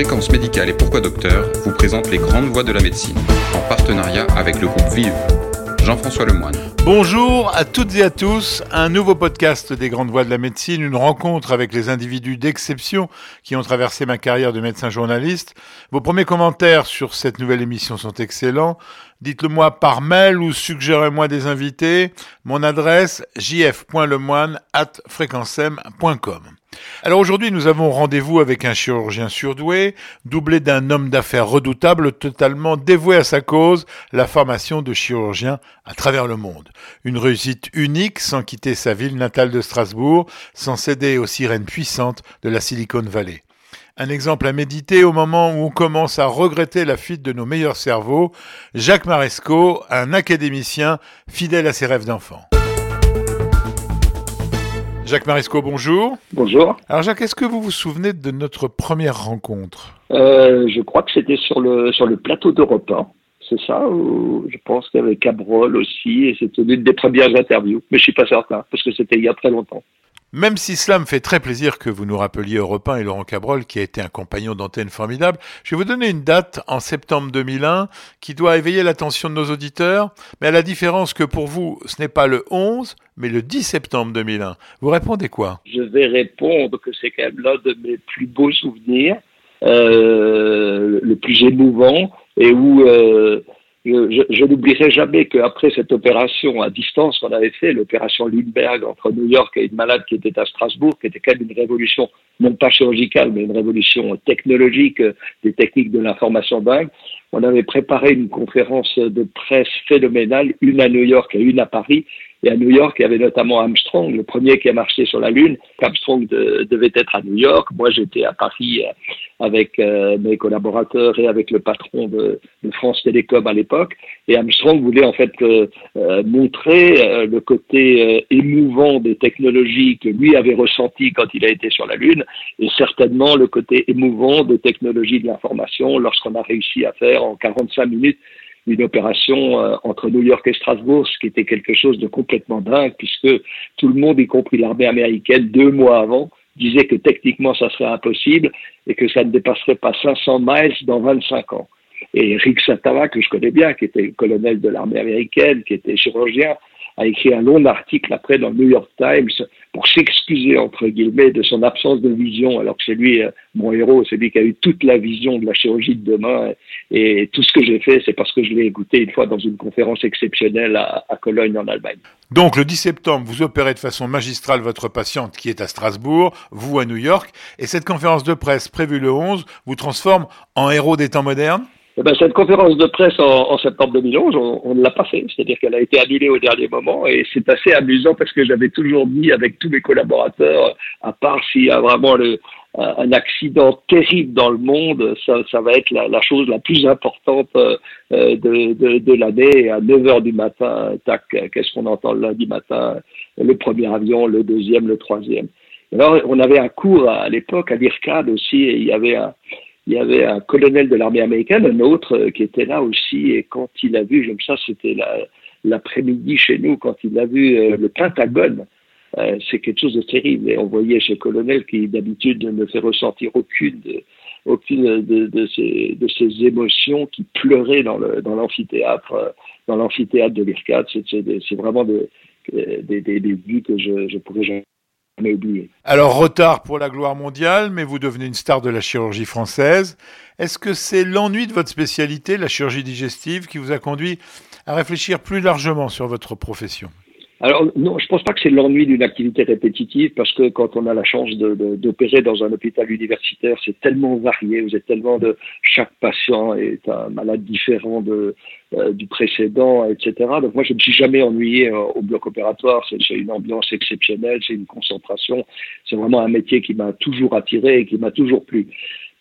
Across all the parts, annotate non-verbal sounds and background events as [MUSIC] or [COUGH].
Fréquence médicale et pourquoi docteur vous présente les grandes voies de la médecine en partenariat avec le groupe Vive. Jean-François Lemoine. Bonjour à toutes et à tous, un nouveau podcast des grandes voies de la médecine, une rencontre avec les individus d'exception qui ont traversé ma carrière de médecin journaliste. Vos premiers commentaires sur cette nouvelle émission sont excellents. Dites-le moi par mail ou suggérez-moi des invités. Mon adresse jf.lemoine at. Alors aujourd'hui, nous avons rendez-vous avec un chirurgien surdoué, doublé d'un homme d'affaires redoutable, totalement dévoué à sa cause, la formation de chirurgien à travers le monde. Une réussite unique sans quitter sa ville natale de Strasbourg, sans céder aux sirènes puissantes de la Silicon Valley. Un exemple à méditer au moment où on commence à regretter la fuite de nos meilleurs cerveaux, Jacques Maresco, un académicien fidèle à ses rêves d'enfant. Jacques Marisco, bonjour. Bonjour. Alors Jacques, est-ce que vous vous souvenez de notre première rencontre? Euh, Je crois que c'était sur le, sur le plateau d'Europe 1. C'est ça Je pense qu'il y avait Cabrol aussi, et c'était l'une des premières interviews. Mais je suis pas certain, parce que c'était il y a très longtemps. Même si cela me fait très plaisir que vous nous rappeliez Europe et Laurent Cabrol, qui a été un compagnon d'antenne formidable, je vais vous donner une date en septembre 2001 qui doit éveiller l'attention de nos auditeurs, mais à la différence que pour vous, ce n'est pas le 11, mais le 10 septembre 2001. Vous répondez quoi? Je vais répondre que c'est quand même l'un de mes plus beaux souvenirs, euh, le plus émouvant, et où... Euh, je, je n'oublierai jamais qu'après cette opération à distance qu'on avait fait, l'opération Lindbergh entre New York et une malade qui était à Strasbourg, qui était quand même une révolution, non pas chirurgicale, mais une révolution technologique des techniques de l'information dingue, on avait préparé une conférence de presse phénoménale, une à New York et une à Paris, et à New York, il y avait notamment Armstrong, le premier qui a marché sur la Lune. Armstrong devait être à New York. Moi, j'étais à Paris euh, avec euh, mes collaborateurs et avec le patron de, France Télécom à l'époque. Et Armstrong voulait en fait euh, montrer le côté émouvant des technologies que lui avait ressenti quand il a été sur la Lune, et certainement le côté émouvant des technologies de l'information lorsqu'on a réussi à faire en 45 minutes une opération euh, entre New York et Strasbourg, ce qui était quelque chose de complètement dingue, puisque tout le monde, y compris l'armée américaine, deux mois avant, disait que techniquement ça serait impossible et que ça ne dépasserait pas 500 miles dans 25 ans. Et Rick Satava, que je connais bien, qui était colonel de l'armée américaine, qui était chirurgien, a écrit un long article après dans le New York Times pour s'excuser, entre guillemets, de son absence de vision, alors que c'est lui, euh, mon héros, c'est lui qui a eu toute la vision de la chirurgie de demain. Et tout ce que j'ai fait, c'est parce que je l'ai écouté une fois dans une conférence exceptionnelle à, à Cologne, en Allemagne. Donc, le 10 septembre, vous opérez de façon magistrale votre patiente qui est à Strasbourg, vous à New York, et cette conférence de presse prévue le 11 vous transforme en héros des temps modernes? Eh ben, cette conférence de presse en, septembre 2011, on, ne l'a pas fait. C'est-à-dire qu'elle a été annulée au dernier moment et c'est assez amusant parce que j'avais toujours dit avec tous mes collaborateurs, à part s'il y a vraiment un accident terrible dans le monde, ça, va être la, chose la plus importante euh, de, l'année. À 9 heures du matin, tac, qu'est-ce qu'on entend lundi matin? Le premier avion, le deuxième, le troisième. Alors, on avait un cours à, l'époque à l'IRCAD aussi, et il y avait un, il y avait un colonel de l'armée américaine, un autre euh, qui était là aussi, et quand il a vu, comme ça, c'était l'après-midi chez nous, quand il a vu euh, le Pentagone, euh, c'est quelque chose de terrible. Et on voyait ce colonel qui d'habitude ne fait ressentir aucune aucune de, de, ces, de ces émotions qui pleuraient dans l'amphithéâtre dans l'amphithéâtre de l'IRCAD. C'est vraiment des, des, des, vues que je, je pourrais jamais alors, retard pour la gloire mondiale, mais vous devenez une star de la chirurgie française. Est-ce que c'est l'ennui de votre spécialité, la chirurgie digestive, qui vous a conduit à réfléchir plus largement sur votre profession? Alors non, je pense pas que c'est l'ennui d'une activité répétitive parce que quand on a la chance d'opérer dans un hôpital universitaire, c'est tellement varié, vous êtes tellement de chaque patient est un malade différent de euh, du précédent, etc. Donc moi je ne suis jamais ennuyé euh, au bloc opératoire, c'est une ambiance exceptionnelle, c'est une concentration, c'est vraiment un métier qui m'a toujours attiré et qui m'a toujours plu.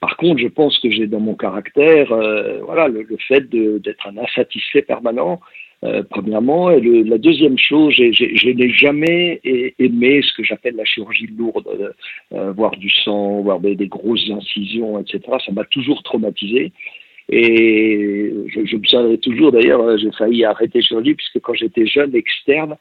Par contre, je pense que j'ai dans mon caractère, euh, voilà, le, le fait d'être un insatisfait permanent euh, premièrement. Et le, la deuxième chose, je n'ai jamais aimé ce que j'appelle la chirurgie lourde, euh, euh, voir du sang, voir des, grosses incisions, etc. Ça m'a toujours traumatisé. Et je, je me souviendrai toujours, d'ailleurs, j'ai failli arrêter chirurgie, puisque quand j'étais jeune externe,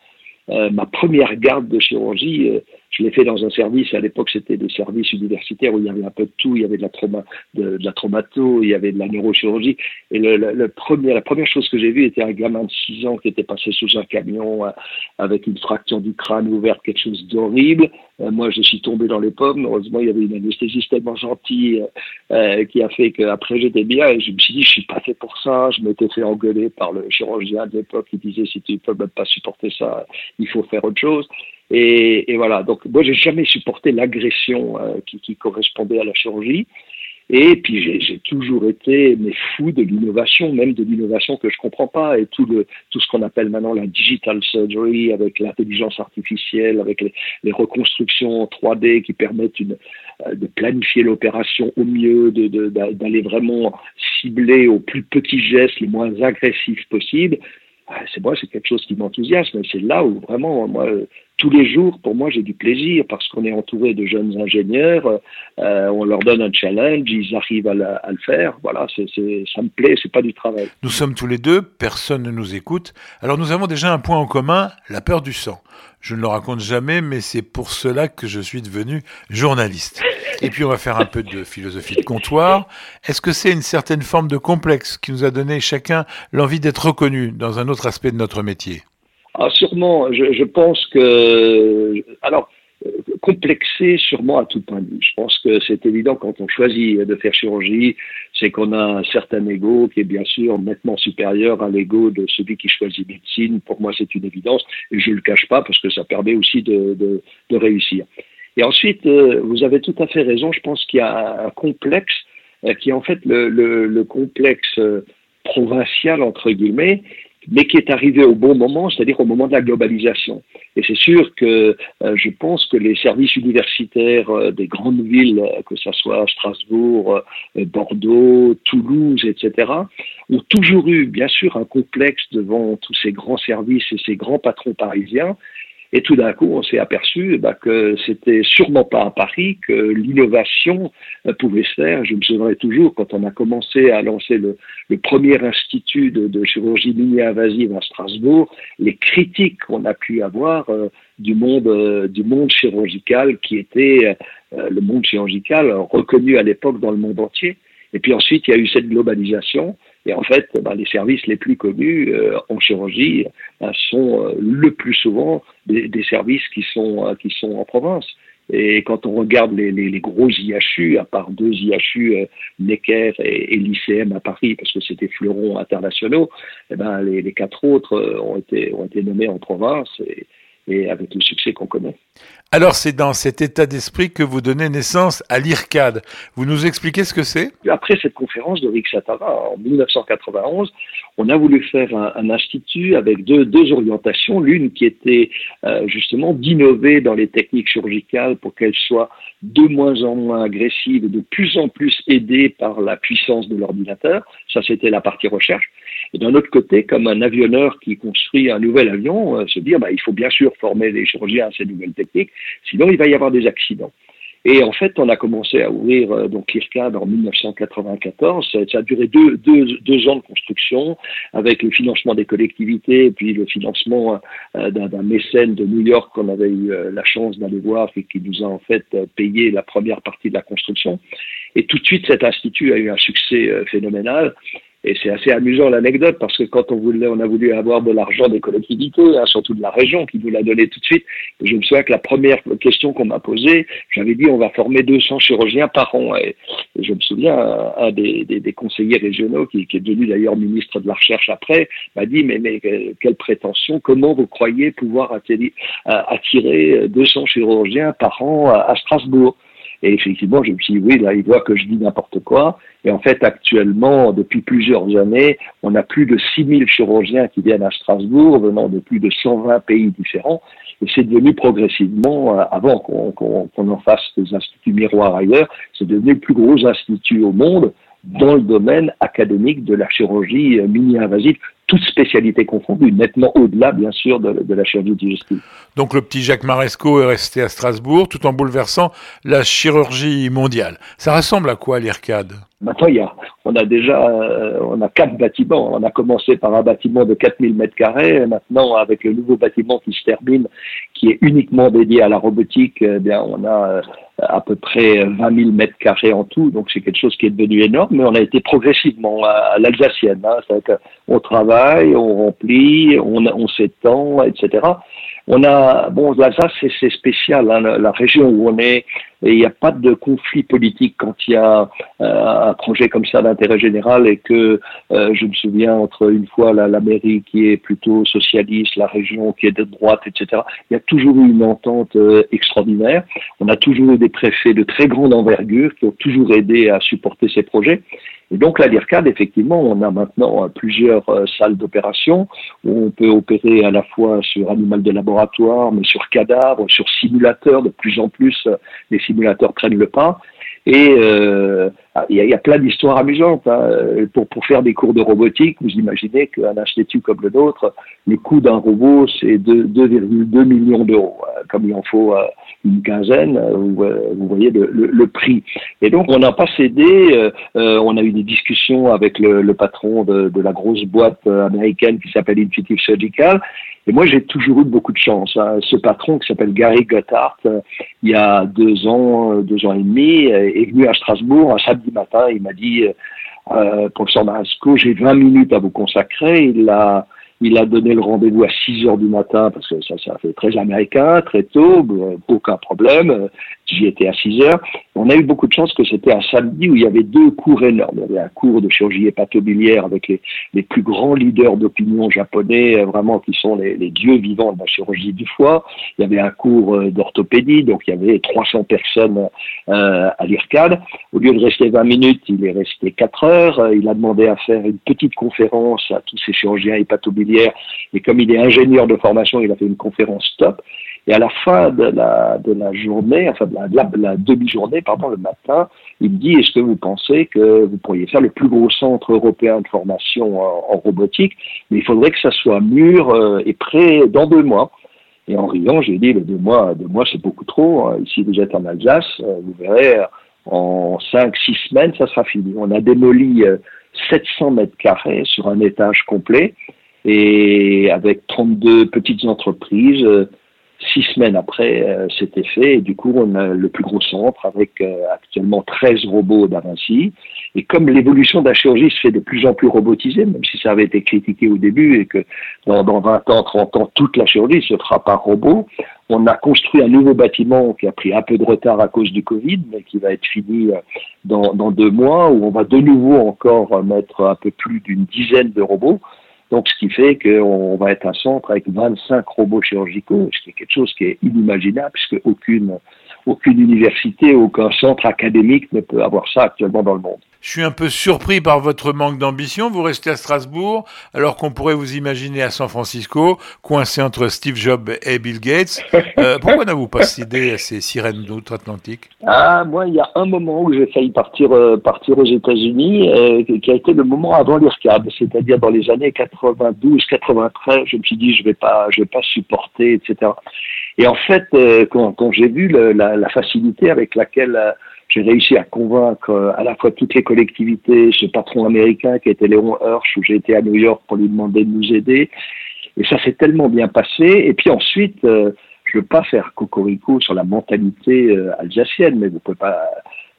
ma première garde de chirurgie, Je l'ai fait dans un service, à l'époque c'était des services universitaires où il y avait un peu de tout, il y avait de la, trauma, de, la traumato, il y avait de la neurochirurgie. Et le, premier, la première chose que j'ai vue était un gamin de 6 ans qui était passé sous un camion euh, avec une fracture du crâne ouverte, quelque chose d'horrible. Euh, moi je suis tombé dans les pommes, heureusement il y avait une anesthésiste tellement gentille euh, qui a fait qu'après j'étais bien et je me suis dit je suis pas fait pour ça, je m'étais fait engueuler par le chirurgien de l'époque qui disait si tu peux même pas supporter ça, il faut faire autre chose. Et, et voilà. Donc moi, j'ai jamais supporté l'agression euh, qui, qui, correspondait à la chirurgie. Et puis j'ai toujours été mais fou de l'innovation, même de l'innovation que je comprends pas, et tout le tout ce qu'on appelle maintenant la digital surgery avec l'intelligence artificielle, avec les, les, reconstructions 3D qui permettent une, euh, de planifier l'opération au mieux, d'aller de, d'aller vraiment cibler au plus petits gestes, les moins agressifs possibles. Ah, c'est moi, c'est quelque chose qui m'enthousiasme. C'est là où vraiment, moi, tous les jours, pour moi, j'ai du plaisir parce qu'on est entouré de jeunes ingénieurs, euh, on leur donne un challenge, ils arrivent à, le faire. Voilà, ça me plaît, c'est pas du travail. Nous sommes tous les deux, personne ne nous écoute. Alors nous avons déjà un point en commun, la peur du sang. Je ne le raconte jamais, mais c'est pour cela que je suis devenu journaliste. Et puis on va faire un peu de philosophie de comptoir. Est-ce que c'est une certaine forme de complexe qui nous a donné chacun l'envie d'être reconnu dans un autre aspect de notre métier? Ah, sûrement, je, pense que. Alors, complexé sûrement à tout point de vue. Je pense que c'est évident quand on choisit de faire chirurgie, c'est qu'on a un certain ego qui est bien sûr nettement supérieur à l'ego de celui qui choisit médecine. Pour moi, c'est une évidence et je ne le cache pas parce que ça permet aussi de, de, réussir. Et ensuite, euh, vous avez tout à fait raison, je pense qu'il y a un complexe euh, qui est en fait le, le, le complexe euh, provincial, entre guillemets, mais qui est arrivé au bon moment, c'est-à-dire au moment de la globalisation. Et c'est sûr que euh, je pense que les services universitaires euh, des grandes villes, euh, que ce soit Strasbourg, Bordeaux, Toulouse, etc., ont toujours eu, bien sûr, un complexe devant tous ces grands services et ces grands patrons parisiens, et tout d'un coup, on s'est aperçu bah, que c'était sûrement pas à Paris que l'innovation euh, pouvait se faire. Je me souviendrai toujours quand on a commencé à lancer le, premier institut de, de chirurgie mini-invasive à Strasbourg, les critiques qu'on a pu avoir euh, du monde euh, du monde chirurgical qui était le monde chirurgical reconnu à l'époque dans le monde entier. Et puis ensuite, il y a eu cette globalisation. Et en fait, ben, les services les plus connus euh, en chirurgie ben, sont euh, le plus souvent des, des services qui sont, euh, qui sont en province. Et quand on regarde les, les, les, gros IHU, à part deux IHU, euh, Necker et, et l'ICM à Paris, parce que c'était fleurons internationaux, eh ben, les, les, quatre autres ont été, ont été nommés en province. Et, et avec le succès qu'on connaît. Alors c'est dans cet état d'esprit que vous donnez naissance à l'IRCAD. Vous nous expliquez ce que c'est? Après cette conférence de Rick Satara en 1991, on a voulu faire un, un institut avec deux, deux orientations. L'une qui était euh, justement d'innover dans les techniques chirurgicales pour qu'elles soient de moins en moins agressives et de plus en plus aidées par la puissance de l'ordinateur. Ça, c'était la partie recherche. Et d'un autre côté, comme un avionneur qui construit un nouvel avion, euh, se dire, bah, il faut bien sûr former les chirurgiens à ces nouvelles techniques, sinon il va y avoir des accidents. Et en fait, on a commencé à ouvrir euh, donc l'IRCAD en 1994. Ça, a duré deux, deux, deux, ans de construction avec le financement des collectivités et puis le financement euh, d'un mécène de New York qu'on avait eu euh, la chance d'aller voir et qui nous a en fait euh, payé la première partie de la construction. Et tout de suite, cet institut a eu un succès phénoménal. Et c'est assez amusant l'anecdote parce que quand on voulait, on a voulu avoir de l'argent des collectivités, hein, surtout de la région qui nous l'a donné tout de suite. je me souviens que la première question qu'on m'a posée, j'avais dit on va former 200 chirurgiens par an. Et, je me souviens un des, conseillers régionaux qui, est devenu d'ailleurs ministre de la recherche après m'a dit mais mais quelle prétention Comment vous croyez pouvoir attirer, attirer 200 chirurgiens par an à Strasbourg? Et effectivement, je me suis dit, oui, là, il voit que je dis n'importe quoi. Et en fait, actuellement, depuis plusieurs années, on a plus de 6000 chirurgiens qui viennent à Strasbourg, venant de plus de 120 pays différents. Et c'est devenu progressivement, euh, avant qu'on qu en fasse des instituts miroirs ailleurs, c'est devenu le plus gros institut au monde dans le domaine académique de la chirurgie mini-invasive, toutes spécialités confondues, nettement au-delà, bien sûr, de, la chirurgie digestive. Donc le petit Jacques Maresco est resté à Strasbourg, tout en bouleversant la chirurgie mondiale. Ça ressemble à quoi l'IRCAD? Maintenant, il y a, on a déjà euh, on a quatre bâtiments. On a commencé par un bâtiment de 4000 mètres carrés. Maintenant, avec le nouveau bâtiment qui se termine, qui est uniquement dédié à la robotique, eh bien, on a euh, à peu près 20 000 mètres carrés en tout. Donc, c'est quelque chose qui est devenu énorme, mais on a été progressivement à, l'alsacienne. Hein. On travaille, on remplit, on s'étend, etc. On a, bon, l'Alsace, c'est spécial, hein, la, région où on est, et il n'y a pas de conflit politique quand il y a euh, un projet comme ça d'intérêt général et que euh, je me souviens entre une fois la, mairie qui est plutôt socialiste, la région qui est de droite, etc. Il y a toujours eu une entente euh, extraordinaire. On a toujours eu des préfets de très grande envergure qui ont toujours aidé à supporter ces projets. Et donc la l'IRCAD, effectivement, on a maintenant plusieurs salles d'opération où on peut opérer à la fois sur animal de laboratoire, mais sur cadavre, sur simulateur. De plus en plus, simulateurs prennent le pas. Et euh, il y, a, plein d'histoires amusantes. Hein. Pour, pour faire des cours de robotique, vous imaginez qu'un institut comme le nôtre, le coût d'un robot, c'est 2,2 millions d'euros. Comme il en faut une quinzaine, vous, vous voyez le, prix. Et donc, on n'a pas cédé. Euh, on a eu des discussions avec le, le patron de, de, la grosse boîte américaine qui s'appelle Intuitive Surgical. Et moi, j'ai toujours eu beaucoup de chance. Hein. Ce patron qui s'appelle Gary Gotthard, il y a deux ans, deux ans et demi, est venu à Strasbourg un samedi matin. Il m'a dit, euh, professeur Marasco, j'ai 20 minutes à vous consacrer. Il a il a donné le rendez-vous à 6 heures du matin parce que ça, ça fait très américain, très tôt, aucun problème. J'y étais à 6 heures. On a eu beaucoup de chance que c'était un samedi où il y avait deux cours énormes. Il y avait un cours de chirurgie hépatobiliaire avec les, les plus grands leaders d'opinion japonais, vraiment qui sont les, les, dieux vivants de la chirurgie du foie. Il y avait un cours euh, d'orthopédie, donc il y avait 300 personnes euh, à l'IRCAD. Au lieu de rester 20 minutes, il est resté 4 heures. Il a demandé à faire une petite conférence à tous ces chirurgiens hépatobiliaires et comme il est ingénieur de formation, il a fait une conférence top. Et à la fin de la, de la journée, enfin de la, la, demi-journée, pardon, le matin, il me dit est-ce que vous pensez que vous pourriez faire le plus gros centre européen de formation en, robotique? Mais il faudrait que ça soit mûr euh, et prêt dans deux mois. Et en riant, j'ai dit, deux mois, deux mois, c'est beaucoup trop. Hein. Ici, vous êtes en Alsace, euh, vous verrez, en cinq, six semaines, ça sera fini. On a démoli 700 euh, mètres carrés sur un étage complet et avec 32 petites entreprises. Euh, six semaines après, euh, c'était fait. Et du coup, on a le plus gros centre avec euh, actuellement 13 robots d'Avinci. Et comme l'évolution de la chirurgie se fait de plus en plus robotisée, même si ça avait été critiqué au début et que dans, dans 20 ans, 30 ans, toute la chirurgie se fera par robot, on a construit un nouveau bâtiment qui a pris un peu de retard à cause du Covid, mais qui va être fini dans, dans deux mois, où on va de nouveau encore mettre un peu plus d'une dizaine de robots. Donc, ce qui fait qu'on va être un centre avec 25 robots chirurgicaux, ce qui est quelque chose qui est inimaginable, puisque aucune, aucune université, aucun centre académique ne peut avoir ça actuellement dans le monde. Je suis un peu surpris par votre manque d'ambition. Vous restez à Strasbourg alors qu'on pourrait vous imaginer à San Francisco, coincé entre Steve Jobs et Bill Gates. Euh, [LAUGHS] pourquoi n'avez-vous pas cédé à ces sirènes d'outre-Atlantique? Ah, moi, il y a un moment où j'ai failli partir, euh, partir aux États-Unis, euh, qui a été le moment avant l'IRCAB, c'est-à-dire dans les années 92, 93. Je me suis dit, je vais pas, je vais pas supporter, etc. Et en fait, quand, quand j'ai vu le, la, la, facilité avec laquelle j'ai réussi à convaincre euh, à la fois toutes les collectivités, ce patron américain qui était Léon Hirsch, où j'ai été à New York pour lui demander de nous aider. Et ça s'est tellement bien passé. Et puis ensuite, euh, je veux pas faire cocorico sur la mentalité euh, alsacienne, mais vous pouvez pas,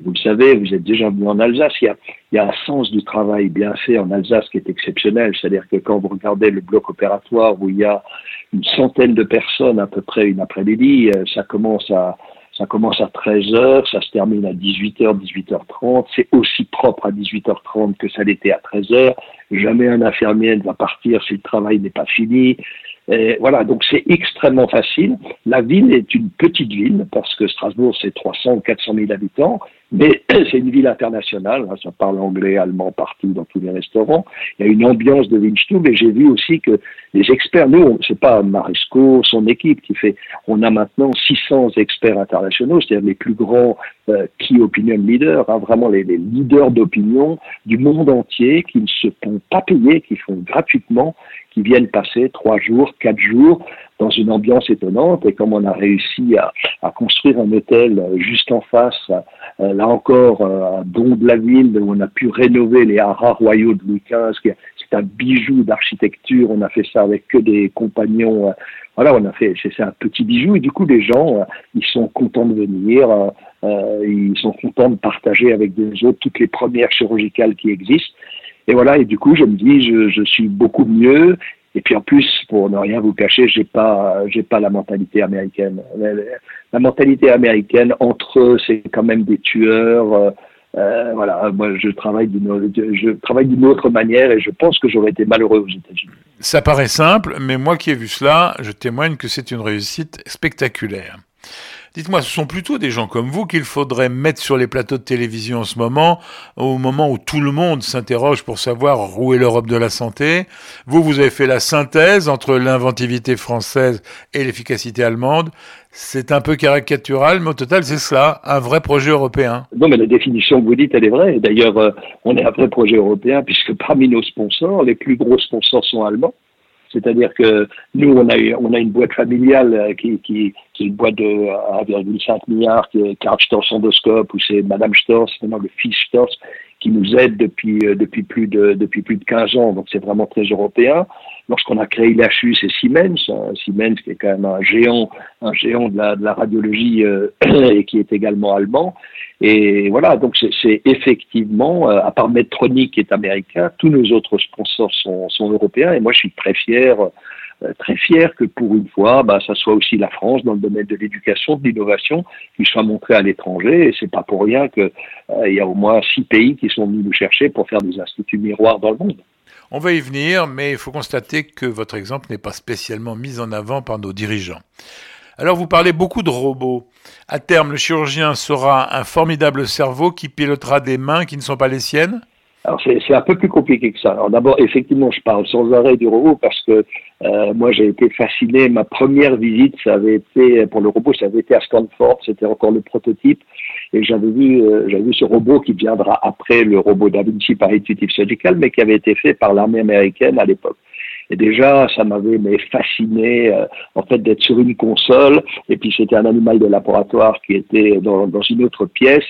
vous le savez, vous êtes déjà venu en Alsace. Il y, a, il y a un sens du travail bien fait en Alsace qui est exceptionnel. C'est-à-dire que quand vous regardez le bloc opératoire où il y a une centaine de personnes à peu près une après-midi, ça commence à ça commence à 13h, ça se termine à 18h, 18h30. C'est aussi propre à 18h30 que ça l'était à 13h. Jamais un infirmier ne va partir si le travail n'est pas fini. Et voilà, donc c'est extrêmement facile. La ville est une petite ville parce que Strasbourg c'est 300 ou 400 000 habitants, mais [CLEARS THROAT] c'est une ville internationale. Hein, ça parle anglais, allemand partout dans tous les restaurants. Il y a une ambiance de Windstube et j'ai vu aussi que les experts, nous, c'est pas Maresco, son équipe qui fait. On a maintenant 600 experts internationaux, c'est-à-dire les plus grands euh, key opinion leaders, hein, vraiment les leaders d'opinion du monde entier qui ne se font pas payer, qui font gratuitement qui viennent passer trois jours, quatre jours dans une ambiance étonnante. Et comme on a réussi à, à construire un hôtel juste en face là encore, à Don de la Ville, où on a pu rénover les haras royaux de Louis XV, c'est un bijou d'architecture. On a fait ça avec que des compagnons. voilà, on a fait, c'est un petit bijou. Et du coup, les gens, ils sont contents de venir. ils sont contents de partager avec des autres toutes les premières chirurgicales qui existent. Et voilà, et du coup, je me dis, je, je suis beaucoup mieux. Et puis en plus, pour ne rien vous cacher, j'ai pas, j'ai pas la mentalité américaine. La, mentalité américaine, entre eux, c'est quand même des tueurs. Euh, euh, voilà, moi je travaille d'une, je travaille d'une autre manière et je pense que j'aurais été malheureux aux États-Unis. Ça paraît simple, mais moi qui ai vu cela, je témoigne que c'est une réussite spectaculaire. Dites-moi, ce sont plutôt des gens comme vous qu'il faudrait mettre sur les plateaux de télévision en ce moment, au moment où tout le monde s'interroge pour savoir où est l'Europe de la santé. Vous, vous avez fait la synthèse entre l'inventivité française et l'efficacité allemande. C'est un peu caricatural, mais au total, c'est cela, un vrai projet européen. Non, mais la définition que vous dites, elle est vraie. D'ailleurs, euh, on est un vrai projet européen, puisque parmi nos sponsors, les plus gros sponsors sont allemands. C'est-à-dire que nous, on a, on a une boîte familiale euh, qui, qui, qui est une boîte de 1,5 milliard, qui est Karl Storz Endoscope, où c'est Madame Storz, maintenant le fils Storz, qui nous aide depuis, euh, depuis, plus de, depuis plus de 15 ans. Donc c'est vraiment très européen. Lorsqu'on a créé l'HU, c'est Siemens, hein, Siemens qui est quand même un géant, un géant de la, de la radiologie euh, [CLEARS THROAT] et qui est également allemand. Et voilà, donc c'est effectivement, euh, à part Medtronic qui est américain, tous nos autres sponsors sont, européens. Et moi, je suis très fier, euh, très fier que pour une fois, bah, ça soit aussi la France dans le domaine de l'éducation, de l'innovation, qui soit montrée à l'étranger. Et c'est pas pour rien qu'il euh, y a au moins six pays qui sont venus nous chercher pour faire des instituts miroirs dans le monde. On va y venir, mais il faut constater que votre exemple n'est pas spécialement mis en avant par nos dirigeants. Alors vous parlez beaucoup de robots. À terme, le chirurgien sera un formidable cerveau qui pilotera des mains qui ne sont pas les siennes? Alors c'est un peu plus compliqué que ça. Alors d'abord, effectivement, je parle sans arrêt du robot parce que euh, moi j'ai été fasciné. Ma première visite, ça avait été pour le robot, ça avait été à Stanford. C'était encore le prototype et j'avais vu, euh, j'avais vu ce robot qui viendra après le robot Da Vinci par Intuitive Surgical, mais qui avait été fait par l'armée américaine à l'époque. Et déjà, ça m'avait fasciné euh, en fait d'être sur une console. Et puis c'était un animal de laboratoire qui était dans, dans une autre pièce.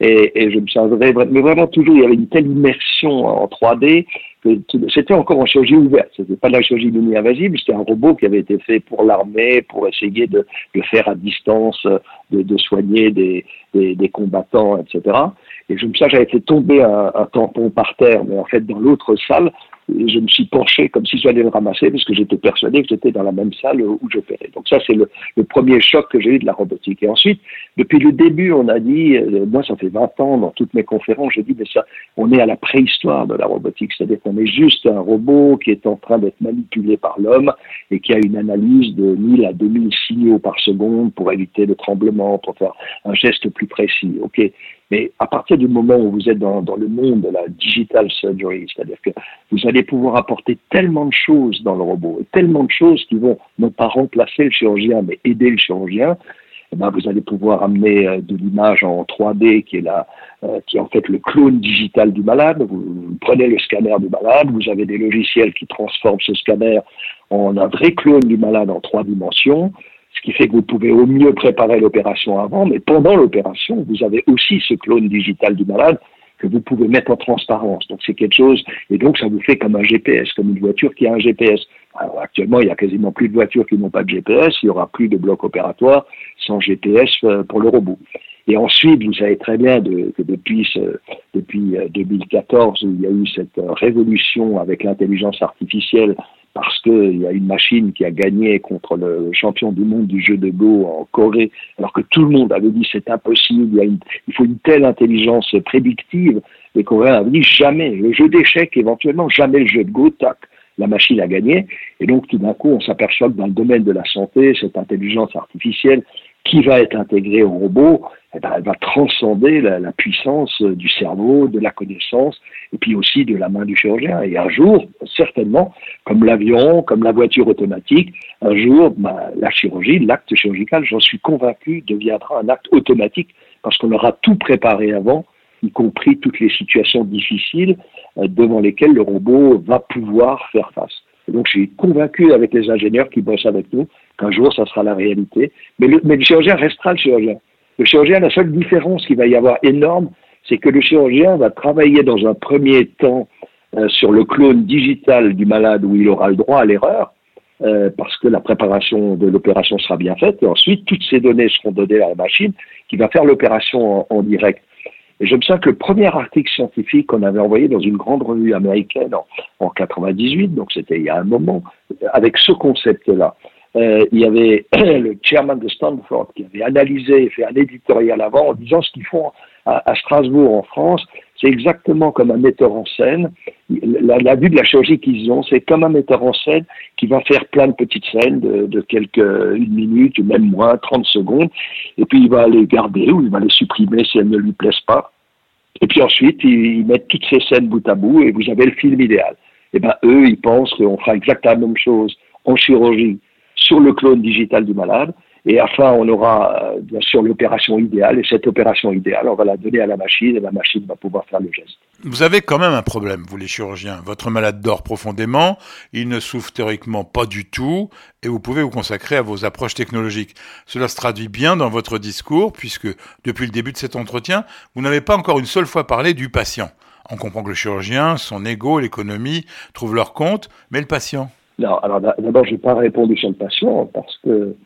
Et, et je me sentais mais vraiment toujours, il y avait une telle immersion en 3D que c'était encore en chirurgie ouverte. C'était pas de la chirurgie mini-invasive, c'était un robot qui avait été fait pour l'armée, pour essayer de, de, faire à distance, de, de soigner des, des, des, combattants, etc. Et je me sens, j'avais fait tomber un, un tampon par terre, mais en fait dans l'autre salle, je me suis penché comme si j'allais le ramasser parce que j'étais persuadé que j'étais dans la même salle où j'opérais. Donc ça, c'est le, premier choc que j'ai eu de la robotique. Et ensuite, depuis le début, on a dit, euh, moi ça fait 20 ans dans toutes mes conférences, j'ai dit, mais ça, on est à la préhistoire de la robotique, c'est-à-dire qu'on est juste un robot qui est en train d'être manipulé par l'homme et qui a une analyse de 1000 à 2000 signaux par seconde pour éviter le tremblement, pour faire un geste plus précis. Ok, mais à partir du moment où vous êtes dans, dans le monde de la digital surgery, c'est-à-dire que vous allez pouvoir apporter tellement de choses dans le robot, tellement de choses qui vont non pas remplacer le chirurgien, mais aider le chirurgien, eh ben, vous allez pouvoir amener euh, de l'image en 3D qui est la, euh, qui est en fait le clone digital du malade. Vous, vous, prenez le scanner du malade, vous avez des logiciels qui transforment ce scanner en un vrai clone du malade en trois dimensions qui fait que vous pouvez au mieux préparer l'opération avant, mais pendant l'opération, vous avez aussi ce clone digital du malade que vous pouvez mettre en transparence. Donc c'est quelque chose, et donc ça vous fait comme un GPS, comme une voiture qui a un GPS. Alors, actuellement, il y a quasiment plus de voitures qui n'ont pas de GPS, il y aura plus de blocs opératoires sans GPS euh, pour le robot. Et ensuite, vous savez très bien que depuis, ce, depuis 2014, euh, où il y a eu cette euh, révolution avec l'intelligence artificielle parce qu'il y a une machine qui a gagné contre le champion du monde du jeu de Go en Corée, alors que tout le monde avait dit c'est impossible, il, faut une telle intelligence prédictive. Les Coréens avaient dit jamais, le jeu d'échecs éventuellement, jamais le jeu de Go, tac, la machine a gagné. Et donc tout d'un coup, on s'aperçoit que dans le domaine de la santé, cette intelligence artificielle qui va être intégrée au robot, eh ben, elle va transcender la, puissance du cerveau, de la connaissance, et puis aussi de la main du chirurgien. Et un jour, certainement, comme l'avion, comme la voiture automatique, un jour, bah, la chirurgie, l'acte chirurgical, j'en suis convaincu, deviendra un acte automatique, parce qu'on aura tout préparé avant, y compris toutes les situations difficiles euh, devant lesquelles le robot va pouvoir faire face. Donc, je suis convaincu avec les ingénieurs qui bossent avec nous qu'un jour, ça sera la réalité. Mais le, mais le chirurgien restera le chirurgien. Le chirurgien, la seule différence qu'il va y avoir énorme, c'est que le chirurgien va travailler dans un premier temps euh, sur le clone digital du malade où il aura le droit à l'erreur, euh, parce que la préparation de l'opération sera bien faite, et ensuite toutes ces données seront données à la machine qui va faire l'opération en, direct. Et je me souviens que le premier article scientifique qu'on avait envoyé dans une grande revue américaine en, en 98, donc c'était il y a un moment, avec ce concept-là, euh, il y avait [CLEARS THROAT] le chairman de Stanford qui avait analysé et fait un éditorial avant en disant ce qu'ils font à, Strasbourg en France, c'est exactement comme un metteur en scène. La, vue de la chirurgie qu'ils ont, c'est comme un metteur en scène qui va faire plein de petites scènes de, quelques une minute même moins, 30 secondes, et puis il va les garder ou il va les supprimer si elles ne lui plaisent pas. Et puis ensuite, ils, mettent toutes ces scènes bout à bout et vous avez le film idéal. Et eh ben eux, ils pensent qu'on fera exactement la même chose en chirurgie sur le clone digital du malade. Et enfin, on aura euh, bien sûr l'opération idéale. Et cette opération idéale, on va la donner à la machine et la machine va pouvoir faire le geste. Vous avez quand même un problème, vous les chirurgiens. Votre malade dort profondément, il ne souffre théoriquement pas du tout, et vous pouvez vous consacrer à vos approches technologiques. Cela se traduit bien dans votre discours, puisque depuis le début de cet entretien, vous n'avez pas encore une seule fois parlé du patient. On comprend que le chirurgien, son ego, l'économie trouvent leur compte, mais le patient non, alors d'abord, je n'ai pas répondu sur le patient parce que,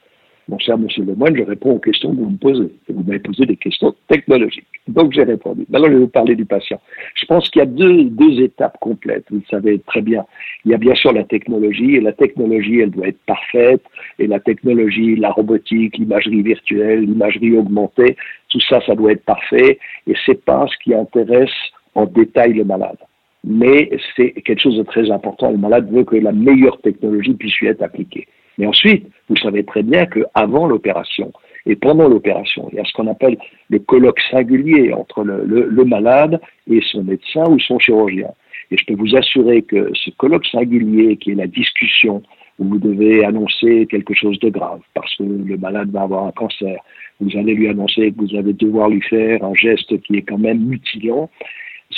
mon cher monsieur Lemoine, je réponds aux questions que vous me posez. vous m'avez posé des questions technologiques. Donc j'ai répondu. Maintenant, je vais vous parler du patient. Je pense qu'il y a deux, deux étapes complètes. Vous le savez très bien. Il y a bien sûr la technologie, et la technologie, elle doit être parfaite. Et la technologie, la robotique, l'imagerie virtuelle, l'imagerie augmentée, tout ça, ça doit être parfait. Et c'est pas ce qui intéresse en détail le malade mais c'est quelque chose de très important. Le malade veut que la meilleure technologie puisse lui être appliquée. Mais ensuite, vous savez très bien qu'avant l'opération et pendant l'opération, il y a ce qu'on appelle le colloque singulier entre le, le, malade et son médecin ou son chirurgien. Et je peux vous assurer que ce colloque singulier, qui est la discussion où vous devez annoncer quelque chose de grave parce que le malade va avoir un cancer, vous allez lui annoncer que vous allez devoir lui faire un geste qui est quand même mutilant,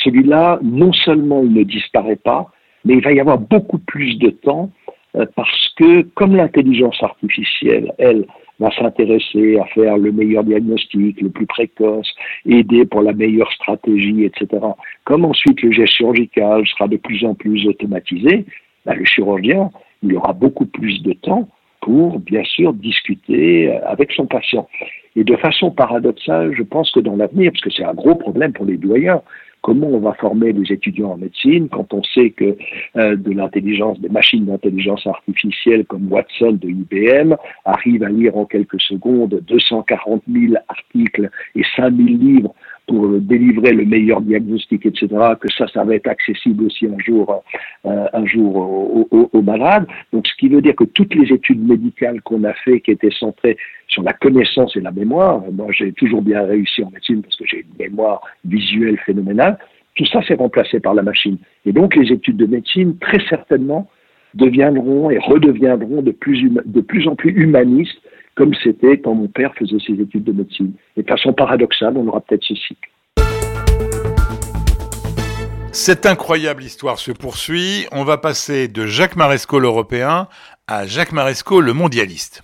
celui-là, non seulement il ne disparaît pas, mais il va y avoir beaucoup plus de temps euh, parce que comme l'intelligence artificielle, elle, va s'intéresser à faire le meilleur diagnostic, le plus précoce, aider pour la meilleure stratégie, etc. Comme ensuite le geste chirurgical sera de plus en plus automatisé, ben, le chirurgien, il aura beaucoup plus de temps pour, bien sûr, discuter euh, avec son patient. Et de façon paradoxale, je pense que dans l'avenir, parce que c'est un gros problème pour les doyens, Comment on va former les étudiants en médecine quand on sait que euh, de l'intelligence, des machines d'intelligence artificielle comme Watson de IBM arrivent à lire en quelques secondes 240 000 articles et 5 000 livres pour délivrer le meilleur diagnostic, etc., que ça, ça va être accessible aussi un jour, euh, un jour aux, malades. Donc, ce qui veut dire que toutes les études médicales qu'on a fait, qui étaient centrées sur la connaissance et la mémoire, moi, j'ai toujours bien réussi en médecine parce que j'ai une mémoire visuelle phénoménale. Tout ça, c'est remplacé par la machine. Et donc, les études de médecine, très certainement, deviendront et redeviendront de plus, de plus en plus humanistes comme c'était quand mon père faisait ses études de médecine. Et de façon paradoxale, on aura peut-être ce cycle. Cette incroyable histoire se poursuit. On va passer de Jacques Maresco l'Européen à Jacques Maresco le mondialiste.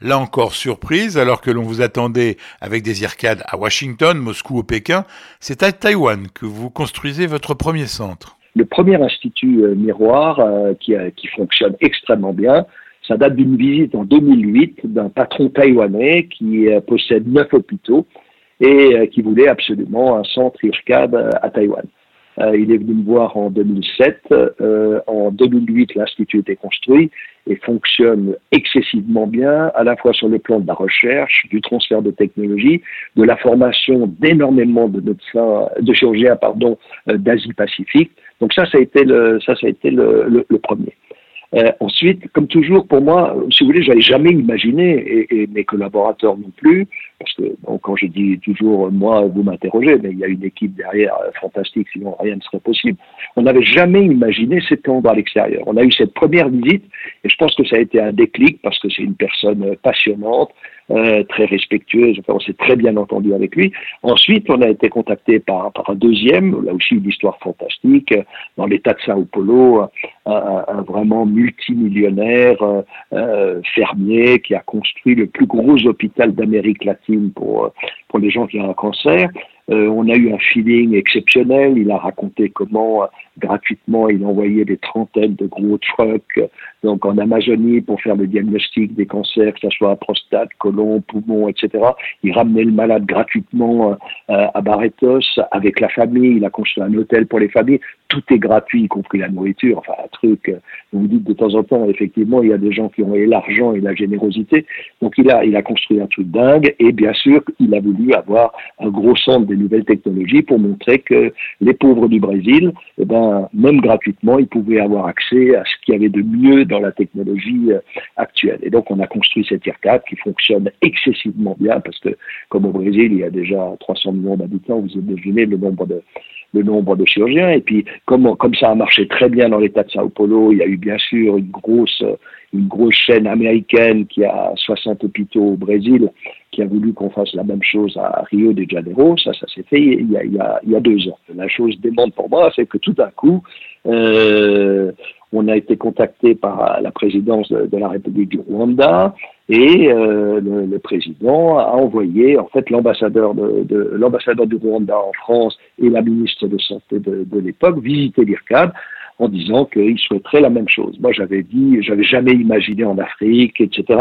Là encore, surprise, alors que l'on vous attendait avec des ircades à Washington, Moscou ou Pékin, c'est à Taïwan que vous construisez votre premier centre. Le premier institut euh, miroir euh, qui, qui fonctionne extrêmement bien, ça date d'une visite en 2008 d'un patron taïwanais qui euh, possède neuf hôpitaux et euh, qui voulait absolument un centre IRCAD euh, à Taïwan. il est venu me voir en 2007. en 2008, l'Institut était construit et fonctionne excessivement bien, à la fois sur le plan de la recherche, du transfert de technologie, de la formation d'énormément de médecins, de chirurgiens, pardon, d'Asie-Pacifique. Donc ça, ça a été le, ça, ça a été le premier. Euh, ensuite, comme toujours, pour moi, si vous voulez, j'avais jamais imaginé, et, et, mes collaborateurs non plus, parce que bon, quand je dis toujours moi, vous m'interrogez, mais il y a une équipe derrière euh, fantastique, sinon rien ne serait possible. On n'avait jamais imaginé s'étendre à l'extérieur. On a eu cette première visite, et je pense que ça a été un déclic parce que c'est une personne passionnante, euh, très respectueuse. Enfin, on s'est très bien entendu avec lui. Ensuite, on a été contacté par, par un deuxième, là aussi une histoire fantastique, dans l'État de Sao Paulo, un, un vraiment multimillionnaire euh, fermier qui a construit le plus gros hôpital d'Amérique latine pour pour les gens qui ont un cancer. Euh, on a eu un feeling exceptionnel. Il a raconté comment euh, gratuitement il envoyait des trentaines de gros trucks donc en Amazonie pour faire le diagnostic des cancers, que ce soit prostate, côlon, poumon, etc. Il ramenait le malade gratuitement euh, à Barretos avec la famille. Il a construit un hôtel pour les familles. Tout est gratuit, y compris la nourriture. Enfin, un truc. Vous vous dites de temps en temps, effectivement, il y a des gens qui ont l'argent et la générosité. Donc il a, il a construit un truc dingue. Et bien sûr, il a voulu avoir un gros centre nouvelles technologies pour montrer que les pauvres du Brésil, eh ben, même gratuitement, ils pouvaient avoir accès à ce qu'il y avait de mieux dans la technologie euh, actuelle. Et donc, on a construit cette IRCAD qui fonctionne excessivement bien parce que, comme au Brésil, il y a déjà 300 millions d'habitants, vous imaginez le nombre de, le nombre de chirurgiens. Et puis, comme, comme ça a marché très bien dans l'État de Sao Paulo, il y a eu bien sûr une grosse, une grosse chaîne américaine qui a 60 hôpitaux au Brésil, qui a voulu qu'on fasse la même chose à Rio de Janeiro. Ça, ça s'est fait il y, a, il, y a, il y a deux ans. La chose démontre pour moi, c'est que tout d'un coup, euh, on a été contacté par la présidence de, la République du Rwanda et euh, le, président a envoyé en fait l'ambassadeur de, l'ambassadeur du Rwanda en France et la ministre de santé de, l'époque visiter l'IRCAD en disant qu'ils souhaiteraient la même chose. Moi, j'avais dit, j'avais jamais imaginé en Afrique, etc.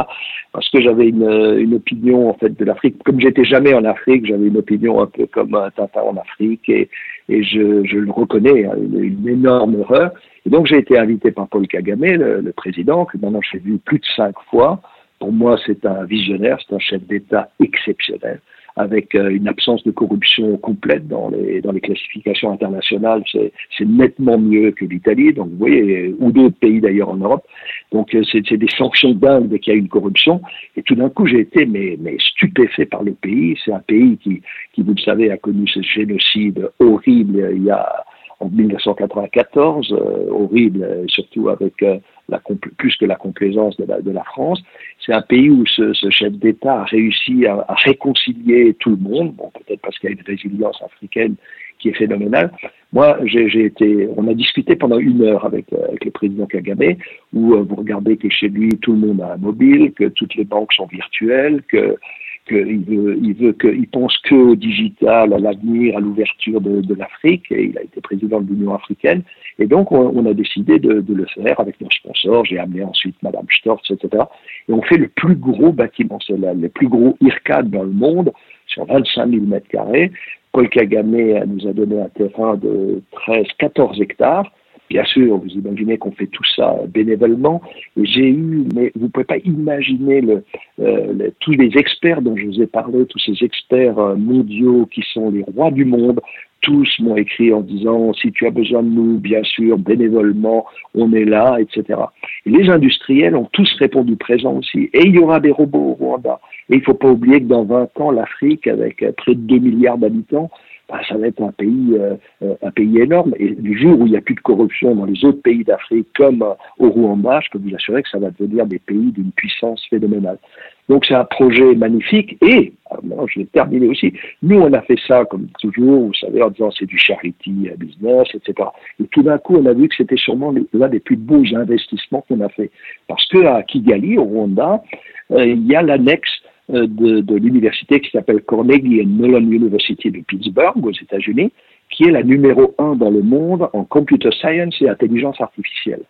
Parce que j'avais une, une, opinion en fait de l'Afrique. Comme j'étais jamais en Afrique, j'avais une opinion un peu comme un Tintin en Afrique, et, et je, je le reconnais, hein, une, une, énorme erreur. Et donc, j'ai été invité par Paul Kagame, le, le président, que maintenant j'ai vu plus de cinq fois. Pour moi, c'est un visionnaire, c'est un chef d'État exceptionnel avec euh, une absence de corruption complète dans les, dans les classifications internationales. C'est nettement mieux que l'Italie, donc vous voyez, ou d'autres pays d'ailleurs en Europe. Donc euh, c'est des sanctions dingues dès qu'il y a une corruption. Et tout d'un coup, j'ai été mais, stupéfait par le pays. C'est un pays qui, qui, vous le savez, a connu ce génocide horrible il y a en 1994, euh, horrible, surtout avec la, plus que la complaisance de la, de la France. C'est un pays où ce, ce chef d'État a réussi à, réconcilier tout le monde, bon, peut-être parce qu'il y a une résilience africaine qui est phénoménale. Moi, j'ai été, on a discuté pendant une heure avec, euh, avec le président Kagame, où vous regardez que chez lui, tout le monde a un mobile, que toutes les banques sont virtuelles, que qu'il veut, il veut qu'il pense que au digital, à l'avenir, à l'ouverture de, de l'Afrique. Et il a été président de l'Union africaine. Et donc, on, on a décidé de, de, le faire avec nos sponsors. J'ai amené ensuite Madame Storz, etc. Et on fait le plus gros bâtiment solaire, le plus gros IRCAD dans le monde, sur 25 000 mètres carrés. Paul Kagame nous a donné un terrain de 13, 14 hectares Bien sûr, vous imaginez qu'on fait tout ça bénévolement. J'ai eu, mais vous ne pouvez pas imaginer euh, tous les experts dont je vous ai parlé, tous ces experts euh, mondiaux qui sont les rois du monde, tous m'ont écrit en disant si tu as besoin de nous, bien sûr, bénévolement, on est là, etc. Et les industriels ont tous répondu présent aussi. Et il y aura des robots au Rwanda. Et il ne faut pas oublier que dans 20 ans, l'Afrique, avec euh, près de 2 milliards d'habitants, bah, ça va être un pays, euh, euh, un pays énorme. Et du jour où il n'y a plus de corruption dans les autres pays d'Afrique, comme euh, au Rwanda, je peux vous assurer que ça va devenir des pays d'une puissance phénoménale. Donc c'est un projet magnifique. Et, alors, je vais terminer aussi, nous on a fait ça, comme toujours, vous savez, en disant c'est du charity business, etc. Et tout d'un coup, on a vu que c'était sûrement l'un des plus beaux investissements qu'on a fait. Parce que à Kigali, au Rwanda, il y a l'annexe de, de l'université qui s'appelle Carnegie Mellon University de Pittsburgh aux États-Unis, qui est la numéro un dans le monde en computer science et intelligence artificielle.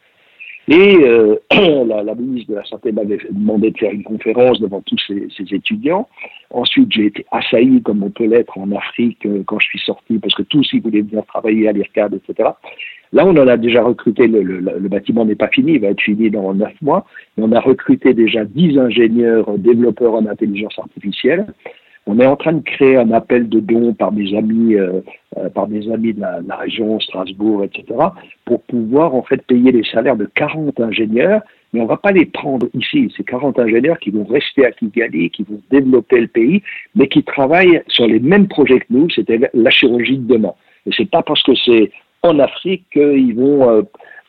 Et euh, [CLEARS THROAT] la, la, ministre de la Santé m'avait demandé de faire une conférence devant tous ces, ces étudiants. Ensuite, j'ai été assailli, comme on peut l'être en Afrique euh, quand je suis sorti, parce que tous, ils voulaient venir travailler à l'IRCAD, etc. Là, on en a déjà recruté, le, le, le bâtiment n'est pas fini, il va être fini dans neuf mois, mais on a recruté déjà dix ingénieurs développeurs en intelligence artificielle. On est en train de créer un appel de dons par mes amis, euh, euh, par mes amis de la, région, Strasbourg, etc., pour pouvoir en fait payer les salaires de 40 ingénieurs, mais on va pas les prendre ici. C'est 40 ingénieurs qui vont rester à Kigali, qui vont développer le pays, mais qui travaillent sur les mêmes projets que nous, c'était la chirurgie de demain. Et c'est pas parce que c'est en Afrique qu'ils vont euh,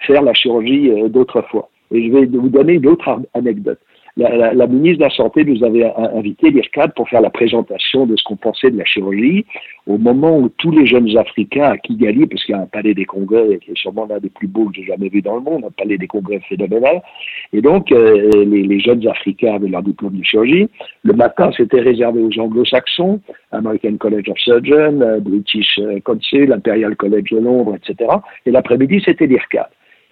faire la chirurgie d'autrefois. Et je vais vous donner une autre anecdote. La, ministre de la Santé nous avait invité, l'IRCAD, pour faire la présentation de ce qu'on pensait de la chirurgie, au moment où tous les jeunes Africains à Kigali, parce qu'il y a un palais des congrès qui est sûrement l'un des plus beaux que j'ai jamais vu dans le monde, un palais des congrès phénoménal, et donc euh, les, jeunes Africains avaient leur diplôme de chirurgie. Le matin, c'était réservé aux anglo-saxons, American College of Surgeons, euh, British Council, Imperial College de Londres, etc. Et l'après-midi, c'était l'IRCAD.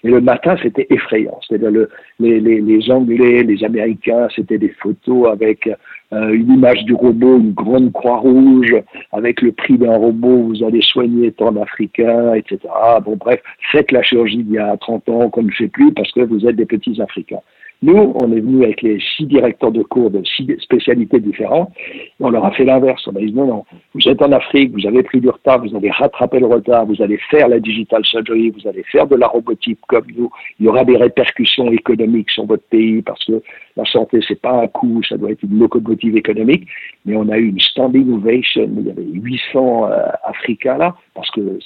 Et le matin, c'était effrayant. C'est-à-dire le, les, les, les, Anglais, les Américains, c'était des photos avec euh, une image du robot, une grande croix rouge, avec le prix d'un robot, vous allez soigner tant d'Africains, etc. Bon, bref, faites la chirurgie d'il y a 30 ans qu'on ne fait plus parce que vous êtes des petits Africains. Nous, on est venu avec les six directeurs de cours de six spécialités différentes. Et on leur a fait l'inverse. On a dit non, non, vous êtes en Afrique, vous avez pris du retard, vous avez rattrapé le retard, vous allez faire la digital surgery, vous allez faire de la robotique comme nous. Il y aura des répercussions économiques sur votre pays parce que la santé, c'est pas un coût, ça doit être une locomotive économique. Mais on a eu une standing ovation. Il y avait 800 euh, Africains là parce que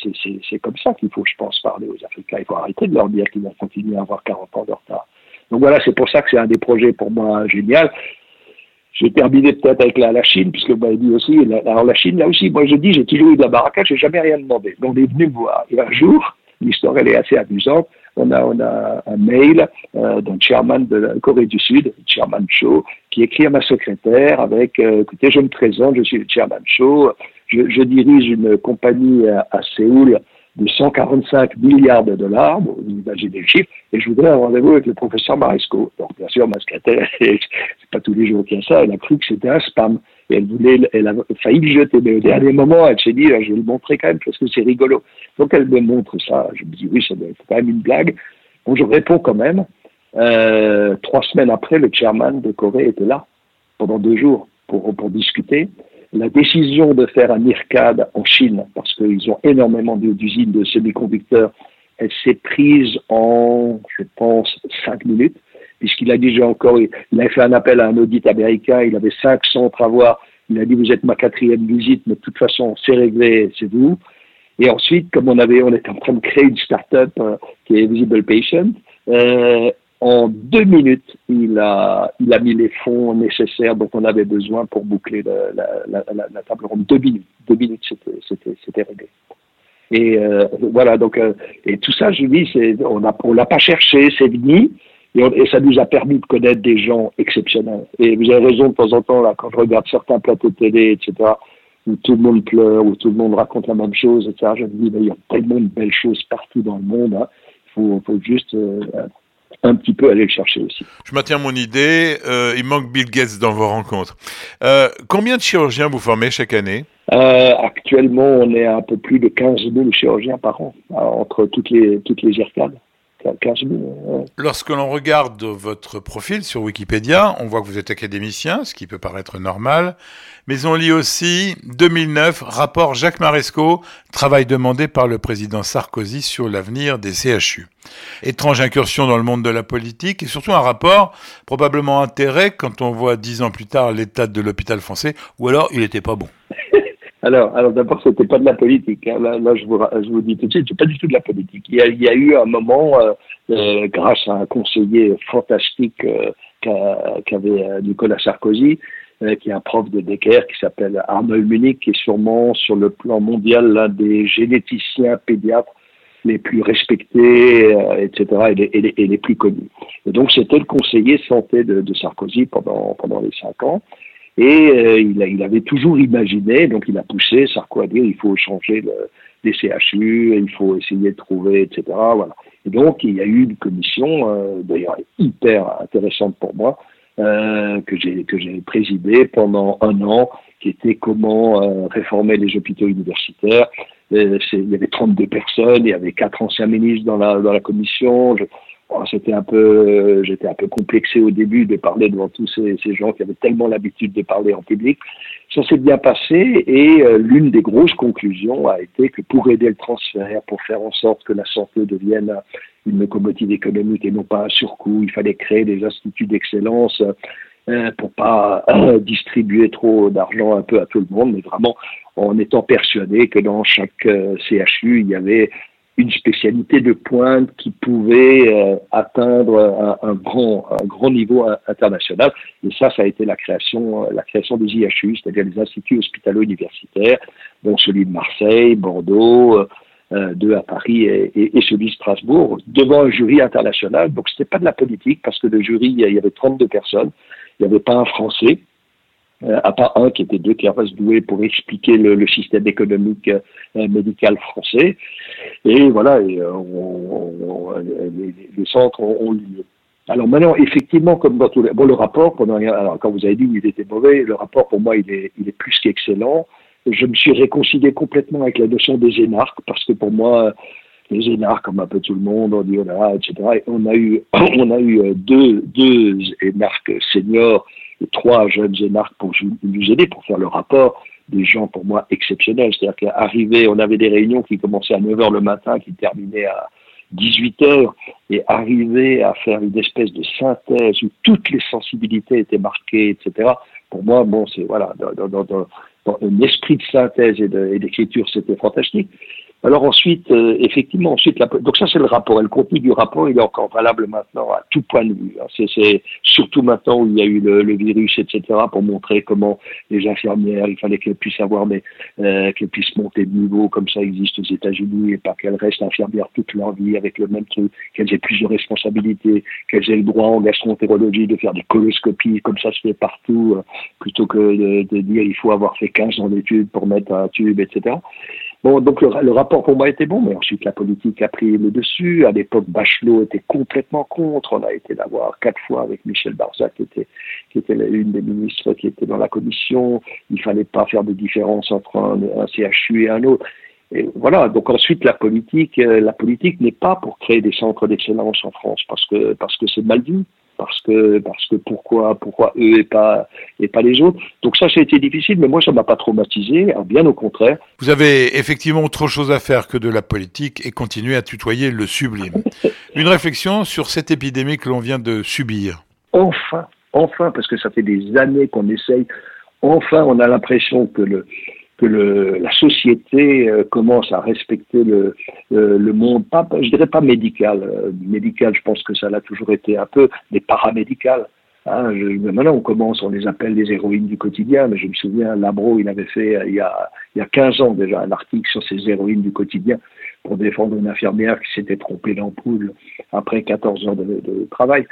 c'est comme ça qu'il faut, je pense, parler aux Africains. Il faut arrêter de leur dire qu'ils vont continuer à avoir 40 ans de retard. Donc voilà, c'est pour ça que c'est un des projets pour moi génial. J'ai terminé peut-être avec la, Chine, puisque vous m'avez dit aussi, alors la Chine, là aussi, moi je dis, j'ai toujours eu de la baraka, j'ai jamais rien demandé. Donc on est venu me voir. Et un jour, l'histoire elle est assez amusante, on a, on a un mail euh, d'un chairman de la Corée du Sud, chairman Cho, qui écrit à ma secrétaire avec, euh, écoutez, je me présente, je suis le chairman Cho, je, dirige une compagnie à Séoul de 145 milliards de dollars, bon, vous imaginez le chiffre, et je voudrais un rendez-vous avec le professeur Maresco. Donc, bien sûr, ma secrétaire, [LAUGHS] c'est pas tous les jours qu'il y a ça, elle a cru que c'était un spam. Et elle voulait, elle a failli le jeter. Mais au dernier moment, elle s'est dit, je vais le montrer quand même parce que c'est rigolo. Donc, elle me montre ça. Je me dis, oui, être quand même une blague. Bon, je réponds quand même. Euh, trois semaines après, le chairman de Corée était là pendant deux jours pour, pour discuter la décision de faire un IRCAD en Chine, parce qu'ils ont énormément d'usines de semi-conducteurs, elle s'est prise en, je pense, cinq minutes, puisqu'il a déjà encore, il a fait un appel à un audit américain, il avait 500 travaux, il a dit vous êtes ma quatrième visite, mais de toute façon c'est réglé, c'est vous. Et ensuite, comme on avait, on était en train de créer une start-up euh, qui est Visible Patient, euh, en deux minutes, il a, il a mis les fonds nécessaires dont on avait besoin pour boucler la, la, la, table ronde. Deux minutes, deux minutes, c'était réglé. Et euh, voilà, donc, euh, et tout ça, je dis, on ne on l'a pas cherché, c'est venu, et, et, ça nous a permis de connaître des gens exceptionnels. Et vous avez raison, de temps en temps, là, quand je regarde certains plateaux de télé, etc., où tout le monde pleure, où tout le monde raconte la même chose, etc., je me dis, il y a tellement de belles choses partout dans le monde, hein. il faut, faut, juste euh, un petit peu aller le chercher aussi. Je maintiens mon idée, euh, il manque Bill Gates dans vos rencontres. Euh, combien de chirurgiens vous formez chaque année? Euh, Actuellement, on est à un peu plus de 15 000 chirurgiens par an, entre toutes les, toutes les Lorsque l'on regarde votre profil sur Wikipédia, on voit que vous êtes académicien, ce qui peut paraître normal, mais on lit aussi 2009, rapport Jacques Maresco, travail demandé par le président Sarkozy sur l'avenir des CHU. Étrange incursion dans le monde de la politique et surtout un rapport probablement intérêt quand on voit dix ans plus tard l'état de l'hôpital français, ou alors il n'était pas bon. Alors, alors d'abord, c'était pas de la politique. Hein. Là, je, vous, je vous dis tout de suite, c'est pas du tout de la politique. Il y a, il y a eu un moment, euh, euh, grâce à un conseiller fantastique euh, qu'avait euh, Nicolas Sarkozy, euh, qui est un prof de Decker, qui s'appelle Arnold Munich, qui est sûrement sur le plan mondial l'un des généticiens pédiatres les plus respectés, etc., et les, et, les, et les, plus connus. Et donc, c'était le conseiller santé de, de Sarkozy pendant, pendant les cinq ans. Et euh, il, a, il, avait toujours imaginé, donc il a poussé Sarko à dire il faut changer le, les CHU, il faut essayer de trouver, etc. Voilà. Et donc il y a eu une commission, euh, d'ailleurs hyper intéressante pour moi, euh, que j'ai que j'ai présidée pendant un an, qui était comment euh, réformer les hôpitaux universitaires. Euh, il y avait 32 personnes, il y avait quatre anciens ministres dans la dans la commission. Je, c'était un peu, j'étais un peu complexé au début de parler devant tous ces, ces gens qui avaient tellement l'habitude de parler en public. Ça s'est bien passé et euh, l'une des grosses conclusions a été que pour aider le transfert, pour faire en sorte que la santé devienne une locomotive économique et non pas un surcoût, il fallait créer des instituts d'excellence euh, pour pas euh, distribuer trop d'argent un peu à tout le monde, mais vraiment en étant persuadé que dans chaque CHU, il y avait une spécialité de pointe qui pouvait euh, atteindre un, grand, un grand niveau international. Et ça, ça a été la création, la création des IHU, c'est-à-dire les instituts hospitalo-universitaires, dont celui de Marseille, Bordeaux, euh, deux à Paris et, et, celui de Strasbourg, devant un jury international. Donc, c'était pas de la politique parce que le jury, il y avait 32 personnes. Il n'y avait pas un Français. Euh, à part un qui était deux se doué pour expliquer le, le système économique euh, médical français. Et voilà, et, euh, on, les, les, centres ont, lieu. Alors maintenant, effectivement, comme dans tous les... Bon, le rapport, pendant, alors, quand vous avez dit qu'il était mauvais, le rapport, pour moi, il est, il est plus qu'excellent. Je me suis réconcilié complètement avec la notion des énarques, parce que pour moi, les énarques, comme un peu tout le monde, on dit, oh etc. Et on a eu, [COUGHS] on a eu deux, deux énarques seniors trois jeunes énarques pour nous aider pour faire le rapport, des gens pour moi exceptionnels. C'est-à-dire qu'arriver, on avait des réunions qui commençaient à 9h le matin, qui terminaient à 18h, et arriver à faire une espèce de synthèse où toutes les sensibilités étaient marquées, etc. Pour moi, bon, c'est voilà, dans, un esprit de synthèse et d'écriture, c'était fantastique. Alors ensuite, euh, effectivement, ensuite, la, donc ça c'est le rapport. Et le contenu du rapport, il est encore valable maintenant à tout point de vue. Hein. C'est surtout maintenant où il y a eu le, le, virus, etc., pour montrer comment les infirmières, il fallait qu'elles puissent avoir des, euh, qu'elles puissent monter de niveau, comme ça existe aux États-Unis, et pas qu'elles restent infirmières toute leur vie avec le même truc, qu'elles aient plus de responsabilités, qu'elles aient le droit en gastroentérologie de faire des coloscopies, comme ça se fait partout, euh, plutôt que de, de, dire il faut avoir fait 15 ans d'études pour mettre un tube, etc. Donc le, rapport pour moi était bon, mais ensuite la politique a pris le dessus. À l'époque, Bachelot était complètement contre. On a été d'avoir quatre fois avec Michel Barzac, qui était, qui une des ministres qui était dans la commission. Il fallait pas faire de différence entre un, un CHU et un autre. Et voilà. Donc ensuite, la politique, euh, la politique n'est pas pour créer des centres d'excellence en France parce que parce que c'est mal vu parce que parce que pourquoi pourquoi eux et pas et pas les autres. Donc ça, ça a été difficile, mais moi ça m'a pas traumatisé, hein, bien au contraire. Vous avez effectivement autre chose à faire que de la politique et continuer à tutoyer le sublime. [LAUGHS] Une réflexion sur cette épidémie que l'on vient de subir. Enfin, enfin, parce que ça fait des années qu'on essaye. Enfin, on a l'impression que le que le, la société euh, commence à respecter le, le, monde, pas, je dirais pas médical. Euh, médical, je pense que ça l'a toujours été un peu, mais paramédical. Hein, je, maintenant, on commence, on les appelle les héroïnes du quotidien, mais je me souviens, Labro, il avait fait il y a, il y a 15 ans déjà un article sur ces héroïnes du quotidien pour défendre une infirmière qui s'était trompée d'ampoule après 14 heures de, de travail.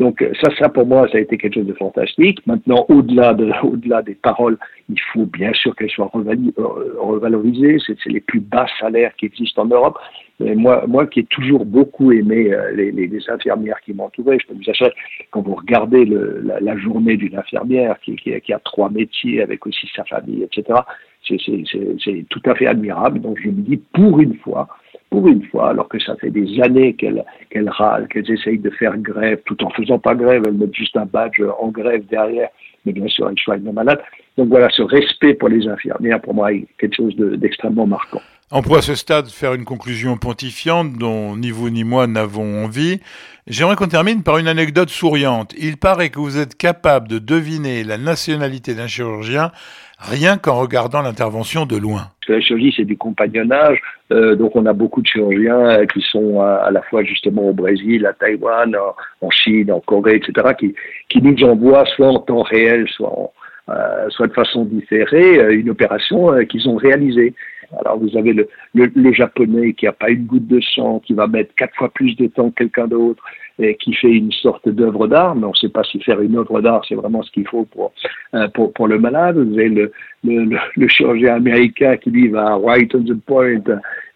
Donc ça, ça pour moi, ça a été quelque chose de fantastique. Maintenant, au-delà de, [LAUGHS] au-delà des paroles, il faut bien sûr qu'elles soient euh, revalorisées. C'est, les plus bas salaires qui existent en Europe. Moi, moi qui ai toujours beaucoup aimé euh, les, infirmières qui m'entouraient, je peux vous assurer, quand vous regardez la, journée d'une infirmière qui, a trois métiers avec aussi sa famille, etc., c'est tout à fait admirable. Donc je me dis, pour une fois, pour une fois, alors que ça fait des années qu'elles qu'elles râlent, qu'elles essayent de faire grève, tout en faisant pas grève, elles mettent juste un badge en grève derrière, mais bien sûr, elles soignent malades. Donc voilà, ce respect pour les infirmières, pour moi, est quelque chose d'extrêmement marquant. On pourrait à ce stade faire une conclusion pontifiante dont ni vous ni moi n'avons envie. J'aimerais qu'on termine par une anecdote souriante. Il paraît que vous êtes capable de deviner la nationalité d'un chirurgien rien qu'en regardant l'intervention de loin. La chirurgie, c'est du compagnonnage. Euh, donc, on a beaucoup de chirurgiens euh, qui sont à, la fois justement au Brésil, à Taïwan, en, Chine, en Corée, etc., qui, qui nous envoient soit en temps réel, euh, soit de façon différée, une opération qu'ils ont réalisée. Alors vous avez le, le, japonais qui n'a pas une goutte de sang, qui va mettre quatre fois plus de temps que quelqu'un d'autre, et qui fait une sorte d'œuvre d'art, mais on ne sait pas si faire une œuvre d'art, c'est vraiment ce qu'il faut pour, euh, pour, pour, le malade. Vous avez le, le, chirurgien américain qui lui va right on the point,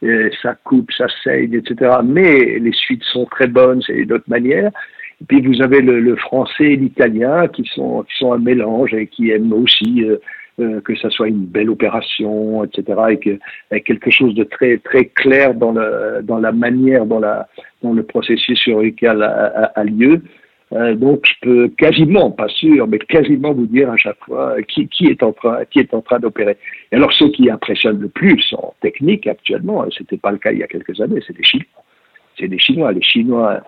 et ça coupe, ça saigne, etc. Mais les suites sont très bonnes, c'est d'une autre manière. Et puis vous avez le, le français et l'italien qui sont, qui sont un mélange et qui aiment aussi euh, euh, que ça soit une belle opération, etc., et que avec quelque chose de très très clair dans le dans la manière dont la dont le processus chirurgical a, a, lieu. Euh, donc je peux quasiment, pas sûr, mais quasiment vous dire à chaque fois qui, qui est en train qui est en train d'opérer. Et alors ceux qui impressionnent le plus en technique actuellement, c'était pas le cas il y a quelques années, c'est les Chinois c'est les Chinois. Les Chinois,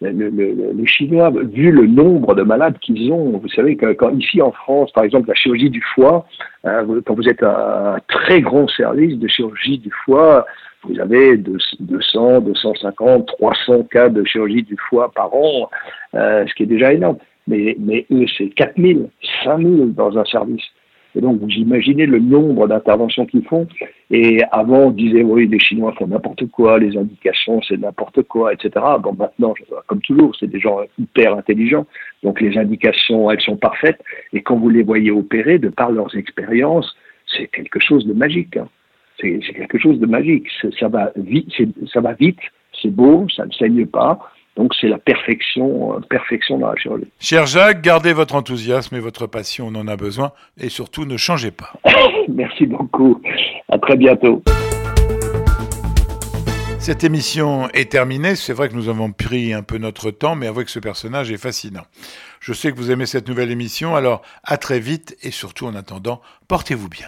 les Chinois, vu le nombre de malades qu'ils ont, vous savez que quand ici en France, par exemple, la chirurgie du foie, hein, quand vous êtes un, très grand service de chirurgie du foie, vous avez 200, 250, 300 cas de chirurgie du foie par an, euh, ce qui est déjà énorme. Mais, mais eux, c'est 4000, 5000 dans un service. Et donc, vous imaginez le nombre d'interventions qu'ils font. Et avant, on disait, oui, les Chinois font n'importe quoi, les indications, c'est n'importe quoi, etc. Bon, maintenant, comme toujours, c'est des gens hyper intelligents. Donc, les indications, elles sont parfaites. Et quand vous les voyez opérer, de par leurs expériences, c'est quelque chose de magique. Hein. C'est quelque chose de magique. Ça ça va vite, c'est beau, ça ne saigne pas. Donc c'est la perfection, euh, perfection dans la chirurgie. Cher Jacques, gardez votre enthousiasme et votre passion, on en a besoin, et surtout ne changez pas. [LAUGHS] Merci beaucoup. À très bientôt. Cette émission est terminée. C'est vrai que nous avons pris un peu notre temps, mais avouez que ce personnage est fascinant. Je sais que vous aimez cette nouvelle émission, alors à très vite et surtout en attendant, portez-vous bien.